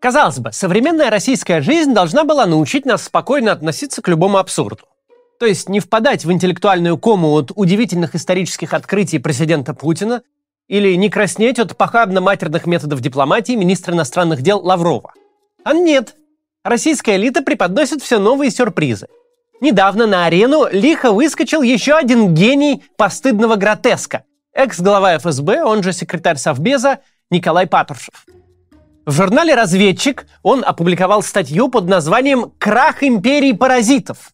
Казалось бы, современная российская жизнь должна была научить нас спокойно относиться к любому абсурду. То есть не впадать в интеллектуальную кому от удивительных исторических открытий президента Путина или не краснеть от похабно-матерных методов дипломатии министра иностранных дел Лаврова. А нет. Российская элита преподносит все новые сюрпризы. Недавно на арену лихо выскочил еще один гений постыдного гротеска. Экс-глава ФСБ, он же секретарь Совбеза Николай Патрушев. В журнале «Разведчик» он опубликовал статью под названием «Крах империи паразитов».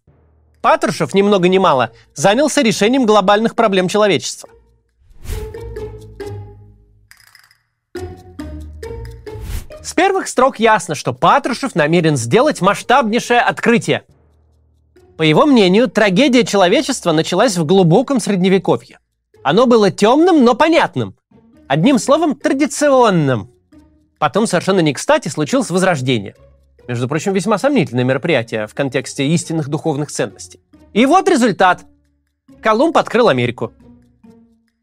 Патрушев, ни много ни мало, занялся решением глобальных проблем человечества. С первых строк ясно, что Патрушев намерен сделать масштабнейшее открытие. По его мнению, трагедия человечества началась в глубоком средневековье. Оно было темным, но понятным. Одним словом, традиционным. Потом совершенно не кстати случилось возрождение. Между прочим, весьма сомнительное мероприятие в контексте истинных духовных ценностей. И вот результат. Колумб открыл Америку.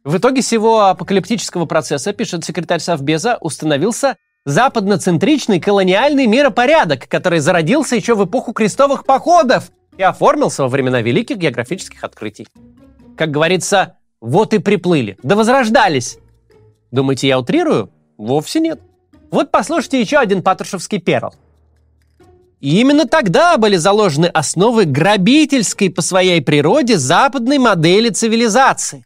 В итоге всего апокалиптического процесса, пишет секретарь Совбеза, установился западноцентричный колониальный миропорядок, который зародился еще в эпоху крестовых походов и оформился во времена великих географических открытий. Как говорится, вот и приплыли, да возрождались. Думаете, я утрирую? Вовсе нет. Вот послушайте еще один патрушевский перл. И именно тогда были заложены основы грабительской по своей природе западной модели цивилизации.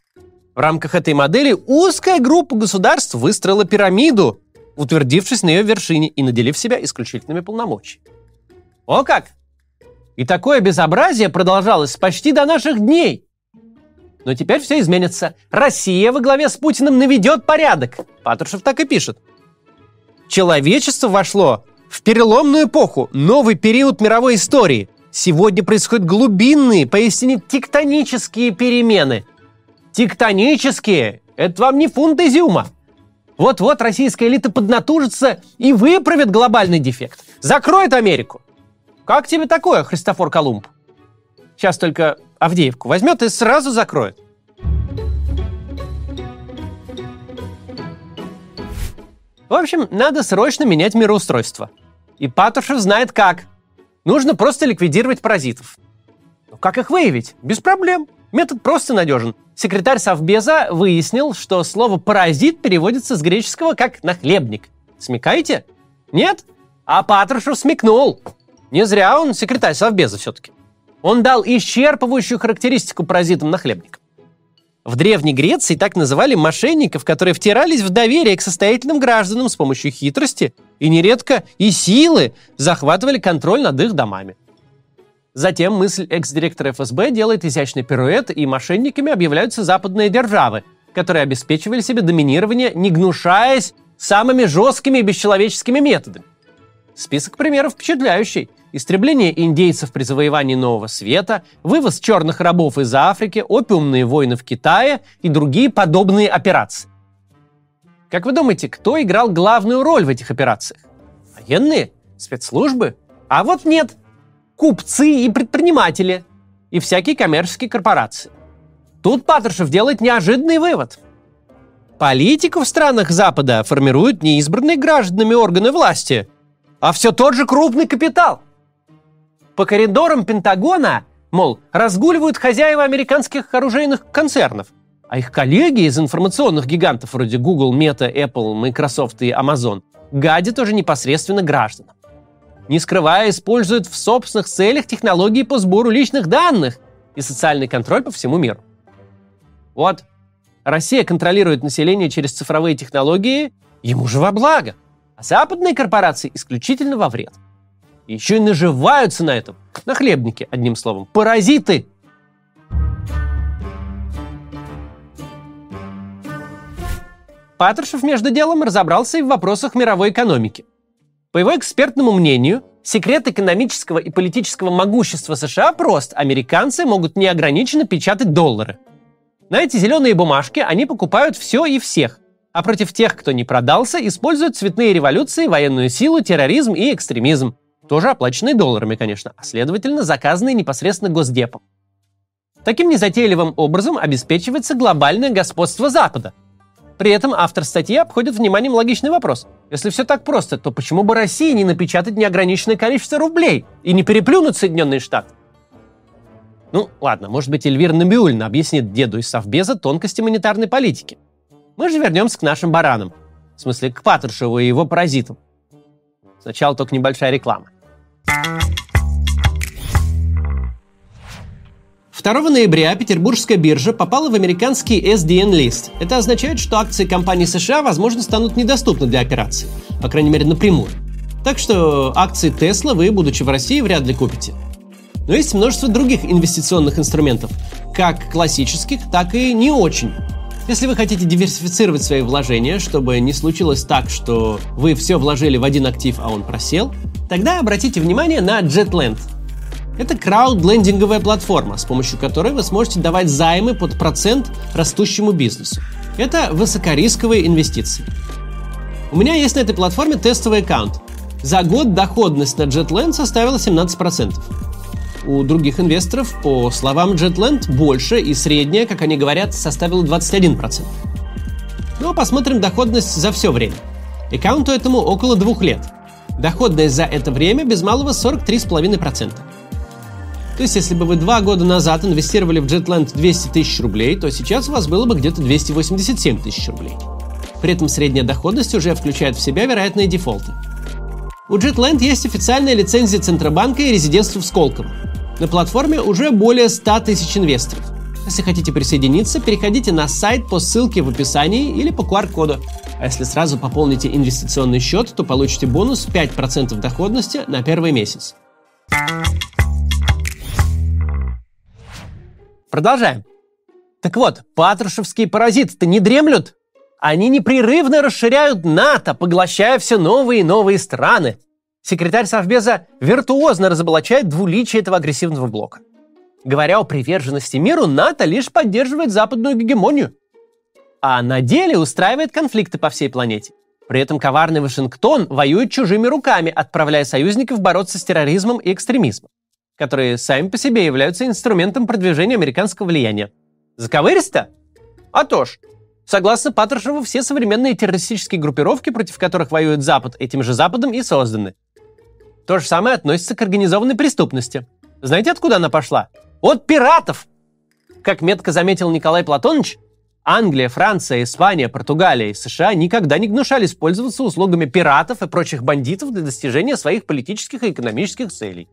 В рамках этой модели узкая группа государств выстроила пирамиду, утвердившись на ее вершине и наделив себя исключительными полномочиями. О как! И такое безобразие продолжалось почти до наших дней. Но теперь все изменится. Россия во главе с Путиным наведет порядок. Патрушев так и пишет – Человечество вошло в переломную эпоху, новый период мировой истории. Сегодня происходят глубинные, поистине тектонические перемены. Тектонические – это вам не фунт изюма. Вот-вот российская элита поднатужится и выправит глобальный дефект. Закроет Америку. Как тебе такое, Христофор Колумб? Сейчас только Авдеевку возьмет и сразу закроет. В общем, надо срочно менять мироустройство. И Патрушев знает как. Нужно просто ликвидировать паразитов. Но как их выявить? Без проблем. Метод просто надежен. Секретарь Совбеза выяснил, что слово «паразит» переводится с греческого как «нахлебник». Смекаете? Нет? А Патрушев смекнул. Не зря он секретарь Совбеза все-таки. Он дал исчерпывающую характеристику паразитам нахлебника. В Древней Греции так называли мошенников, которые втирались в доверие к состоятельным гражданам с помощью хитрости и нередко и силы захватывали контроль над их домами. Затем мысль экс-директора ФСБ делает изящный пируэт, и мошенниками объявляются западные державы, которые обеспечивали себе доминирование, не гнушаясь самыми жесткими и бесчеловеческими методами. Список примеров впечатляющий – истребление индейцев при завоевании Нового Света, вывоз черных рабов из Африки, опиумные войны в Китае и другие подобные операции. Как вы думаете, кто играл главную роль в этих операциях? Военные? Спецслужбы? А вот нет. Купцы и предприниматели. И всякие коммерческие корпорации. Тут Патрушев делает неожиданный вывод. Политику в странах Запада формируют не избранные гражданами органы власти, а все тот же крупный капитал – по коридорам Пентагона, мол, разгуливают хозяева американских оружейных концернов, а их коллеги из информационных гигантов вроде Google, Meta, Apple, Microsoft и Amazon гадят уже непосредственно гражданам. Не скрывая, используют в собственных целях технологии по сбору личных данных и социальный контроль по всему миру. Вот, Россия контролирует население через цифровые технологии, ему же во благо, а западные корпорации исключительно во вред. Еще и наживаются на этом. На хлебнике, одним словом. Паразиты! Патрушев, между делом, разобрался и в вопросах мировой экономики. По его экспертному мнению, секрет экономического и политического могущества США прост. Американцы могут неограниченно печатать доллары. На эти зеленые бумажки они покупают все и всех. А против тех, кто не продался, используют цветные революции, военную силу, терроризм и экстремизм тоже оплаченные долларами, конечно, а следовательно заказанные непосредственно Госдепом. Таким незатейливым образом обеспечивается глобальное господство Запада. При этом автор статьи обходит вниманием логичный вопрос. Если все так просто, то почему бы России не напечатать неограниченное количество рублей и не переплюнуть Соединенные Штаты? Ну, ладно, может быть, Эльвира Набиульна объяснит деду из Совбеза тонкости монетарной политики. Мы же вернемся к нашим баранам. В смысле, к Патрушеву и его паразитам. Сначала только небольшая реклама. 2 ноября петербургская биржа попала в американский SDN-лист. Это означает, что акции компаний США, возможно, станут недоступны для операций. По крайней мере, напрямую. Так что акции Tesla вы, будучи в России, вряд ли купите. Но есть множество других инвестиционных инструментов, как классических, так и не очень. Если вы хотите диверсифицировать свои вложения, чтобы не случилось так, что вы все вложили в один актив, а он просел, тогда обратите внимание на JetLand. Это краудлендинговая платформа, с помощью которой вы сможете давать займы под процент растущему бизнесу. Это высокорисковые инвестиции. У меня есть на этой платформе тестовый аккаунт. За год доходность на JetLand составила 17%. У других инвесторов, по словам JetLand, больше и средняя, как они говорят, составила 21%. Ну а посмотрим доходность за все время. Аккаунту этому около двух лет. Доходность за это время без малого 43,5%. То есть, если бы вы два года назад инвестировали в JetLand 200 тысяч рублей, то сейчас у вас было бы где-то 287 тысяч рублей. При этом средняя доходность уже включает в себя вероятные дефолты. У JetLand есть официальная лицензия Центробанка и резидентство в Сколково. На платформе уже более 100 тысяч инвесторов. Если хотите присоединиться, переходите на сайт по ссылке в описании или по QR-коду. А если сразу пополните инвестиционный счет, то получите бонус 5% доходности на первый месяц. Продолжаем. Так вот, патрушевские паразиты-то не дремлют? Они непрерывно расширяют НАТО, поглощая все новые и новые страны. Секретарь Совбеза виртуозно разоблачает двуличие этого агрессивного блока. Говоря о приверженности миру, НАТО лишь поддерживает западную гегемонию. А на деле устраивает конфликты по всей планете. При этом коварный Вашингтон воюет чужими руками, отправляя союзников бороться с терроризмом и экстремизмом, которые сами по себе являются инструментом продвижения американского влияния. Заковыристо? А то ж, Согласно Патрушеву, все современные террористические группировки, против которых воюет Запад, этим же Западом и созданы. То же самое относится к организованной преступности. Знаете, откуда она пошла? От пиратов! Как метко заметил Николай Платонович, Англия, Франция, Испания, Португалия и США никогда не гнушались пользоваться услугами пиратов и прочих бандитов для достижения своих политических и экономических целей.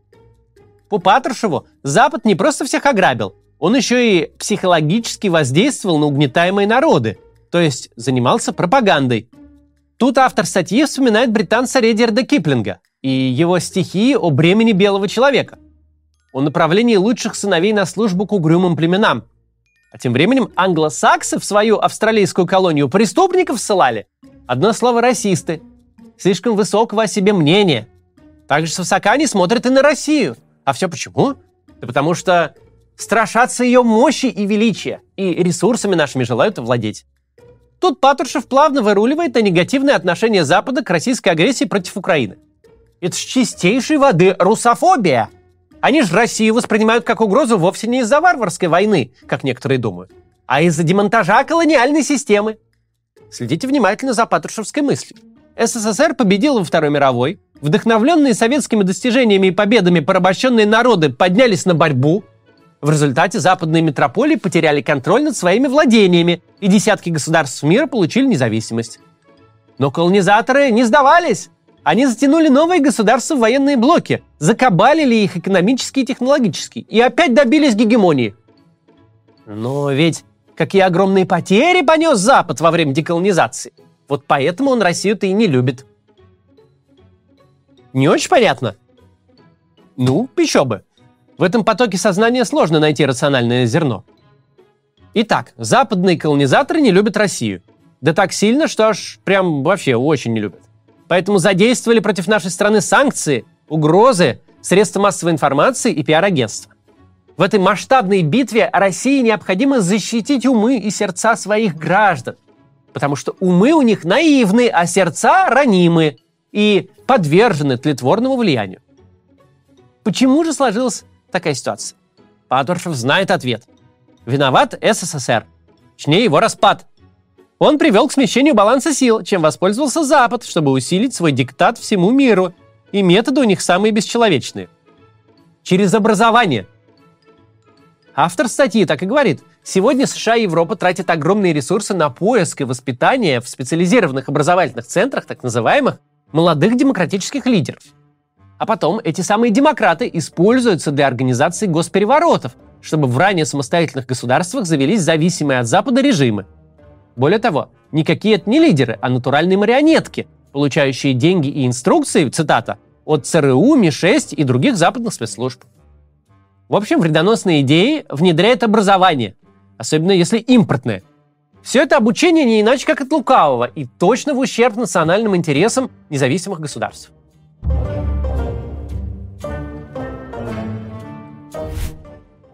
По Патрушеву Запад не просто всех ограбил, он еще и психологически воздействовал на угнетаемые народы, то есть занимался пропагандой. Тут автор статьи вспоминает британца Редерда Киплинга и его стихи о бремени белого человека, о направлении лучших сыновей на службу к угрюмым племенам. А тем временем англосаксы в свою австралийскую колонию преступников ссылали. Одно слово «расисты». Слишком высокого о себе мнения. Также свысока они смотрят и на Россию. А все почему? Да потому что страшатся ее мощи и величия, и ресурсами нашими желают овладеть. Тут Патрушев плавно выруливает на негативное отношение Запада к российской агрессии против Украины. Это ж чистейшей воды русофобия. Они же Россию воспринимают как угрозу вовсе не из-за варварской войны, как некоторые думают, а из-за демонтажа колониальной системы. Следите внимательно за патрушевской мыслью. СССР победил во Второй мировой, вдохновленные советскими достижениями и победами порабощенные народы поднялись на борьбу, в результате западные метрополии потеряли контроль над своими владениями, и десятки государств мира получили независимость. Но колонизаторы не сдавались. Они затянули новые государства в военные блоки, закабалили их экономически и технологически, и опять добились гегемонии. Но ведь какие огромные потери понес Запад во время деколонизации. Вот поэтому он Россию-то и не любит. Не очень понятно? Ну, еще бы. В этом потоке сознания сложно найти рациональное зерно. Итак, западные колонизаторы не любят Россию. Да так сильно, что аж прям вообще очень не любят. Поэтому задействовали против нашей страны санкции, угрозы, средства массовой информации и пиар-агентства. В этой масштабной битве России необходимо защитить умы и сердца своих граждан. Потому что умы у них наивны, а сердца ранимы и подвержены тлетворному влиянию. Почему же сложилась такая ситуация? Патрушев знает ответ. Виноват СССР. Точнее, его распад. Он привел к смещению баланса сил, чем воспользовался Запад, чтобы усилить свой диктат всему миру. И методы у них самые бесчеловечные. Через образование. Автор статьи так и говорит. Сегодня США и Европа тратят огромные ресурсы на поиск и воспитание в специализированных образовательных центрах, так называемых, молодых демократических лидеров. А потом эти самые демократы используются для организации госпереворотов, чтобы в ранее самостоятельных государствах завелись зависимые от Запада режимы – более того, никакие это не лидеры, а натуральные марионетки, получающие деньги и инструкции, цитата, от ЦРУ, МИ-6 и других западных спецслужб. В общем, вредоносные идеи внедряет образование, особенно если импортное. Все это обучение не иначе, как от лукавого, и точно в ущерб национальным интересам независимых государств.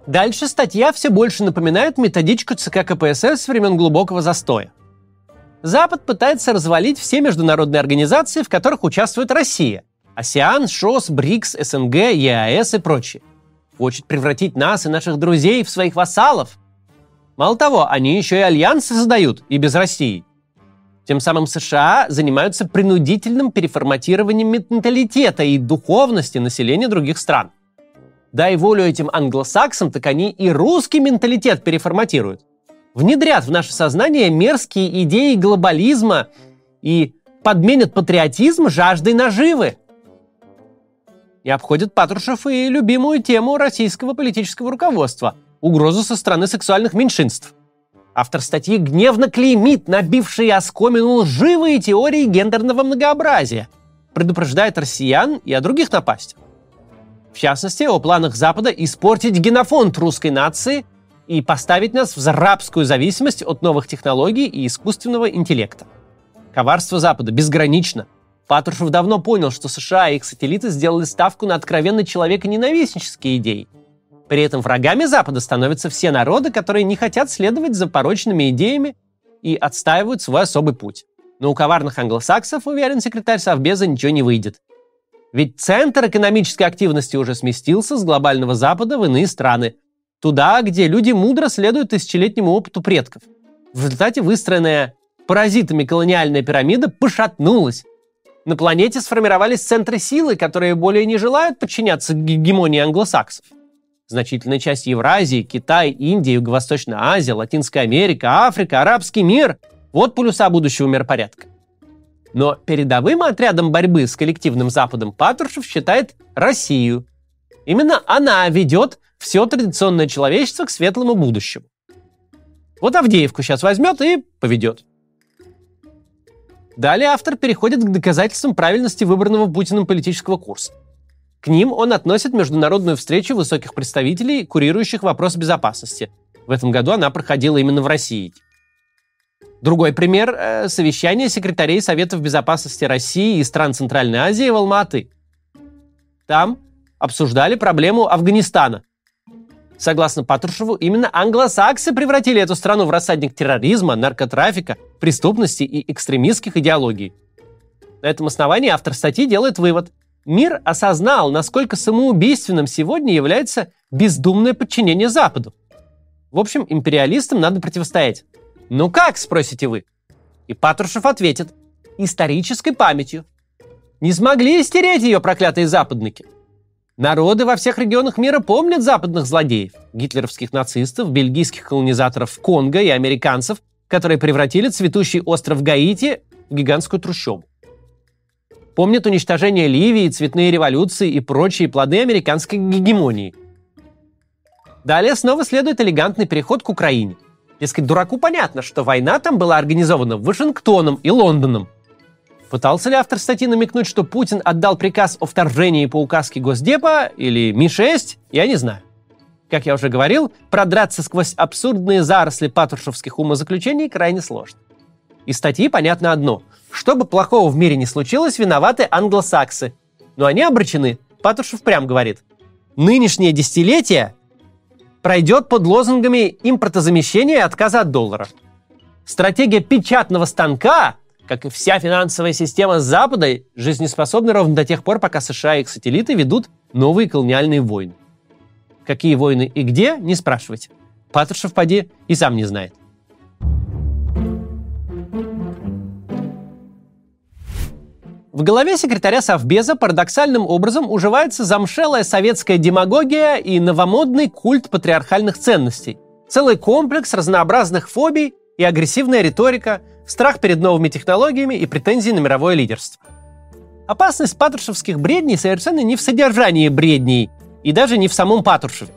Дальше статья все больше напоминает методичку ЦК КПСС с времен глубокого застоя. Запад пытается развалить все международные организации, в которых участвует Россия. АСИАН, ШОС, БРИКС, СНГ, ЕАЭС и прочие. Хочет превратить нас и наших друзей в своих вассалов. Мало того, они еще и альянсы создают, и без России. Тем самым США занимаются принудительным переформатированием менталитета и духовности населения других стран. Дай волю этим англосаксам, так они и русский менталитет переформатируют. Внедрят в наше сознание мерзкие идеи глобализма и подменят патриотизм жаждой наживы. И обходят Патрушев и любимую тему российского политического руководства – угрозу со стороны сексуальных меньшинств. Автор статьи гневно клеймит набившие оскомину лживые теории гендерного многообразия, предупреждает россиян и о других напастях. В частности, о планах Запада испортить генофонд русской нации и поставить нас в рабскую зависимость от новых технологий и искусственного интеллекта. Коварство Запада безгранично. Патрушев давно понял, что США и их сателлиты сделали ставку на откровенно человеконенавистнические идеи. При этом врагами Запада становятся все народы, которые не хотят следовать за порочными идеями и отстаивают свой особый путь. Но у коварных англосаксов, уверен секретарь Совбеза, ничего не выйдет. Ведь центр экономической активности уже сместился с глобального Запада в иные страны. Туда, где люди мудро следуют тысячелетнему опыту предков. В результате выстроенная паразитами колониальная пирамида пошатнулась. На планете сформировались центры силы, которые более не желают подчиняться гегемонии англосаксов. Значительная часть Евразии, Китай, Индия, Юго-Восточная Азия, Латинская Америка, Африка, арабский мир – вот полюса будущего миропорядка. Но передовым отрядом борьбы с коллективным Западом Патрушев считает Россию. Именно она ведет все традиционное человечество к светлому будущему. Вот Авдеевку сейчас возьмет и поведет. Далее автор переходит к доказательствам правильности выбранного Путиным политического курса. К ним он относит международную встречу высоких представителей, курирующих вопрос безопасности. В этом году она проходила именно в России. Другой пример э, – совещание секретарей Советов Безопасности России и стран Центральной Азии в Алматы. Там обсуждали проблему Афганистана. Согласно Патрушеву, именно англосаксы превратили эту страну в рассадник терроризма, наркотрафика, преступности и экстремистских идеологий. На этом основании автор статьи делает вывод. Мир осознал, насколько самоубийственным сегодня является бездумное подчинение Западу. В общем, империалистам надо противостоять. «Ну как?» – спросите вы. И Патрушев ответит. «Исторической памятью». Не смогли стереть ее проклятые западники. Народы во всех регионах мира помнят западных злодеев, гитлеровских нацистов, бельгийских колонизаторов Конго и американцев, которые превратили цветущий остров Гаити в гигантскую трущобу. Помнят уничтожение Ливии, цветные революции и прочие плоды американской гегемонии. Далее снова следует элегантный переход к Украине – Дескать, дураку понятно, что война там была организована Вашингтоном и Лондоном. Пытался ли автор статьи намекнуть, что Путин отдал приказ о вторжении по указке Госдепа или Ми-6, я не знаю. Как я уже говорил, продраться сквозь абсурдные заросли патрушевских умозаключений крайне сложно. Из статьи понятно одно. Что бы плохого в мире не случилось, виноваты англосаксы. Но они обречены. Патрушев прям говорит. Нынешнее десятилетие пройдет под лозунгами импортозамещения и отказа от доллара. Стратегия печатного станка, как и вся финансовая система Запада, жизнеспособна ровно до тех пор, пока США и их сателлиты ведут новые колониальные войны. Какие войны и где, не спрашивайте. Патрушев поди и сам не знает. В голове секретаря Совбеза парадоксальным образом уживается замшелая советская демагогия и новомодный культ патриархальных ценностей. Целый комплекс разнообразных фобий и агрессивная риторика, страх перед новыми технологиями и претензии на мировое лидерство. Опасность патрушевских бредней совершенно не в содержании бредней и даже не в самом Патрушеве.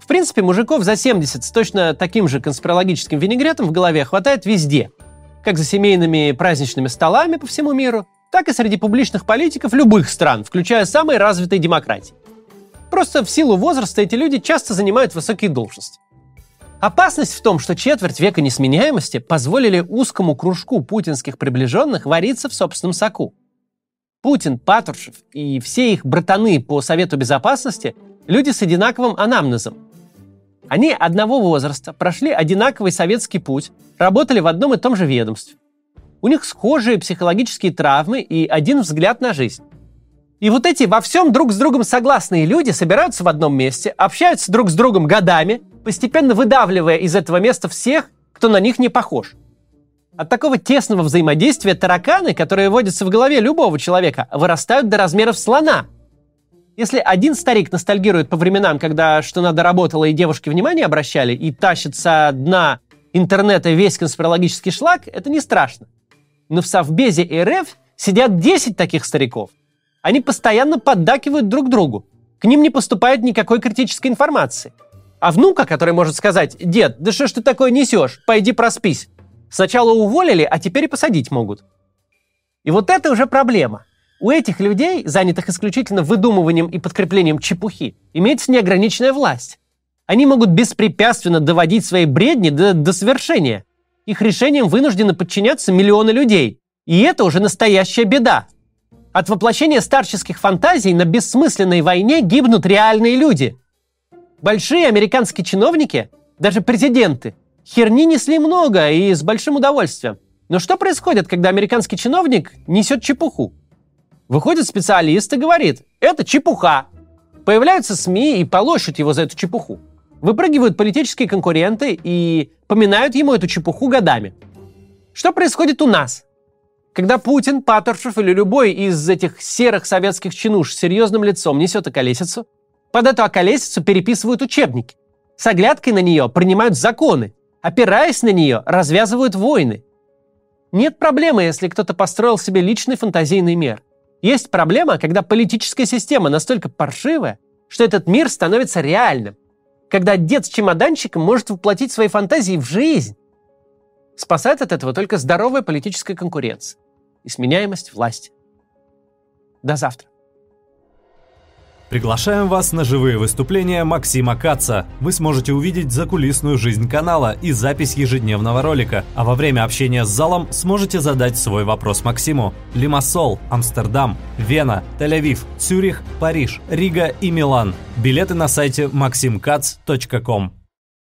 В принципе, мужиков за 70 с точно таким же конспирологическим винегретом в голове хватает везде. Как за семейными праздничными столами по всему миру, так и среди публичных политиков любых стран, включая самые развитые демократии. Просто в силу возраста эти люди часто занимают высокие должности. Опасность в том, что четверть века несменяемости позволили узкому кружку путинских приближенных вариться в собственном соку. Путин, Патрушев и все их братаны по Совету Безопасности – люди с одинаковым анамнезом. Они одного возраста, прошли одинаковый советский путь, работали в одном и том же ведомстве. У них схожие психологические травмы и один взгляд на жизнь. И вот эти во всем друг с другом согласные люди собираются в одном месте, общаются друг с другом годами, постепенно выдавливая из этого места всех, кто на них не похож. От такого тесного взаимодействия тараканы, которые водятся в голове любого человека, вырастают до размеров слона. Если один старик ностальгирует по временам, когда что надо работало и девушки внимание обращали, и тащит со дна интернета весь конспирологический шлак, это не страшно. Но в Совбезе РФ сидят 10 таких стариков. Они постоянно поддакивают друг другу. К ним не поступает никакой критической информации. А внука, который может сказать, дед, да что ж ты такое несешь, пойди проспись, Сначала уволили, а теперь и посадить могут. И вот это уже проблема. У этих людей, занятых исключительно выдумыванием и подкреплением чепухи, имеется неограниченная власть. Они могут беспрепятственно доводить свои бредни до, до совершения. Их решениям вынуждены подчиняться миллионы людей. И это уже настоящая беда. От воплощения старческих фантазий на бессмысленной войне гибнут реальные люди. Большие американские чиновники, даже президенты, Херни несли много и с большим удовольствием. Но что происходит, когда американский чиновник несет чепуху? Выходит специалист и говорит, это чепуха. Появляются СМИ и полощут его за эту чепуху. Выпрыгивают политические конкуренты и поминают ему эту чепуху годами. Что происходит у нас? Когда Путин, Патрушев или любой из этих серых советских чинуш с серьезным лицом несет околесицу, под эту околесицу переписывают учебники. С оглядкой на нее принимают законы, опираясь на нее, развязывают войны. Нет проблемы, если кто-то построил себе личный фантазийный мир. Есть проблема, когда политическая система настолько паршивая, что этот мир становится реальным. Когда дед с чемоданчиком может воплотить свои фантазии в жизнь. Спасает от этого только здоровая политическая конкуренция и сменяемость власти. До завтра. Приглашаем вас на живые выступления Максима Каца. Вы сможете увидеть закулисную жизнь канала и запись ежедневного ролика, а во время общения с залом сможете задать свой вопрос Максиму. Лимассол, Амстердам, Вена, Тель-Авив, Цюрих, Париж, Рига и Милан. Билеты на сайте maximkatz.com.